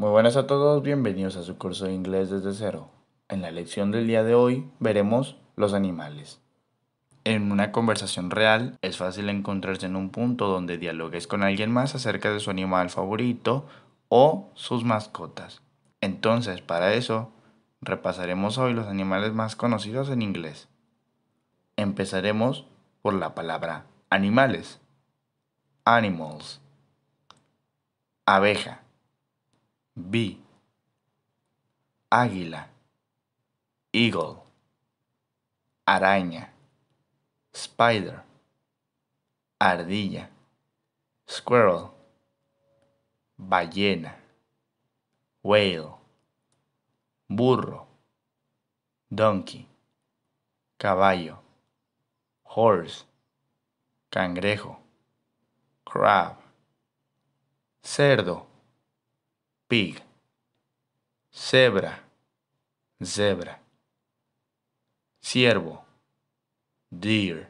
Muy buenas a todos, bienvenidos a su curso de inglés desde cero. En la lección del día de hoy veremos los animales. En una conversación real es fácil encontrarse en un punto donde dialogues con alguien más acerca de su animal favorito o sus mascotas. Entonces, para eso, repasaremos hoy los animales más conocidos en inglés. Empezaremos por la palabra animales. Animals. Abeja. Bee. Águila. Eagle. Araña. Spider. Ardilla. Squirrel. Ballena. Whale. Burro. Donkey. Caballo. Horse. Cangrejo. Crab. Cerdo pig, cebra, zebra, ciervo, deer,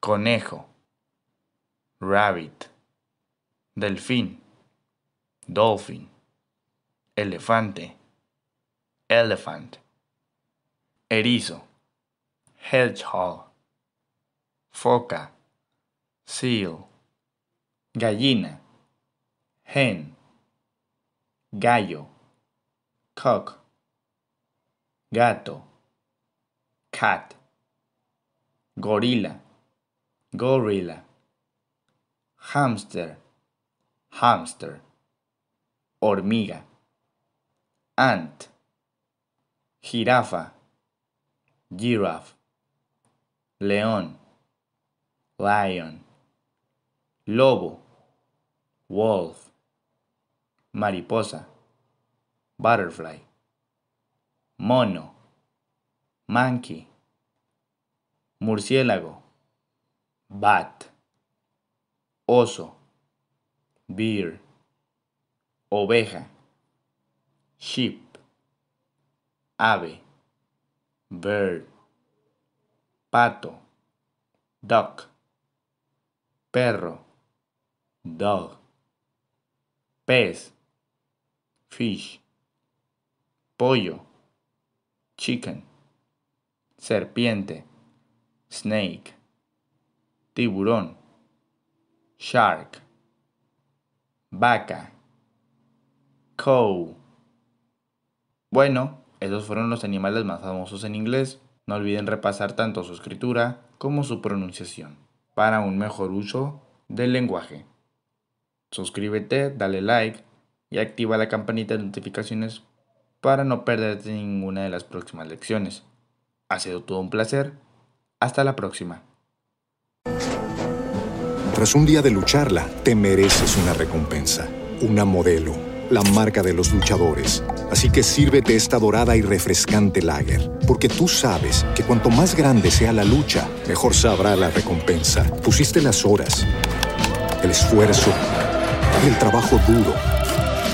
conejo, rabbit, delfín, dolphin, elefante, elephant, erizo, hedgehog, foca, seal, gallina, hen, gallo, cock, gato, cat, gorila, gorilla, hamster, hamster, hormiga, ant, jirafa, giraffe, león, lion, lobo, wolf, mariposa, butterfly, mono, monkey, murciélago, bat, oso, beer, oveja, sheep, ave, bird, pato, duck, perro, dog, pez, fish, pollo, chicken, serpiente, snake, tiburón, shark, vaca, cow. Bueno, esos fueron los animales más famosos en inglés. No olviden repasar tanto su escritura como su pronunciación para un mejor uso del lenguaje. Suscríbete, dale like y activa la campanita de notificaciones para no perderte ninguna de las próximas lecciones. Ha sido todo un placer. Hasta la próxima. Tras un día de lucharla, te mereces una recompensa, una modelo, la marca de los luchadores. Así que sírvete esta dorada y refrescante lager, porque tú sabes que cuanto más grande sea la lucha, mejor sabrá la recompensa. Pusiste las horas, el esfuerzo, el trabajo duro.